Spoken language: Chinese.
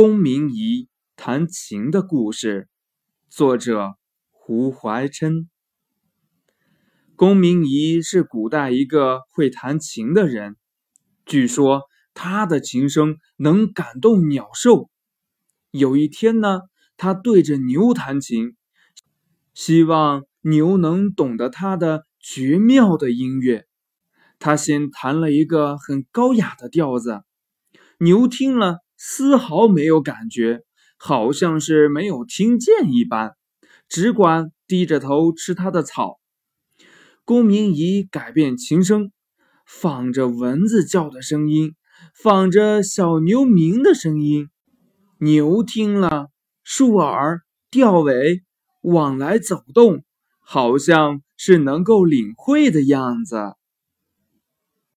公明仪弹琴的故事，作者胡怀琛。公明仪是古代一个会弹琴的人，据说他的琴声能感动鸟兽。有一天呢，他对着牛弹琴，希望牛能懂得他的绝妙的音乐。他先弹了一个很高雅的调子，牛听了。丝毫没有感觉，好像是没有听见一般，只管低着头吃他的草。公明仪改变琴声，仿着蚊子叫的声音，仿着小牛鸣的声音。牛听了，竖耳吊尾，往来走动，好像是能够领会的样子。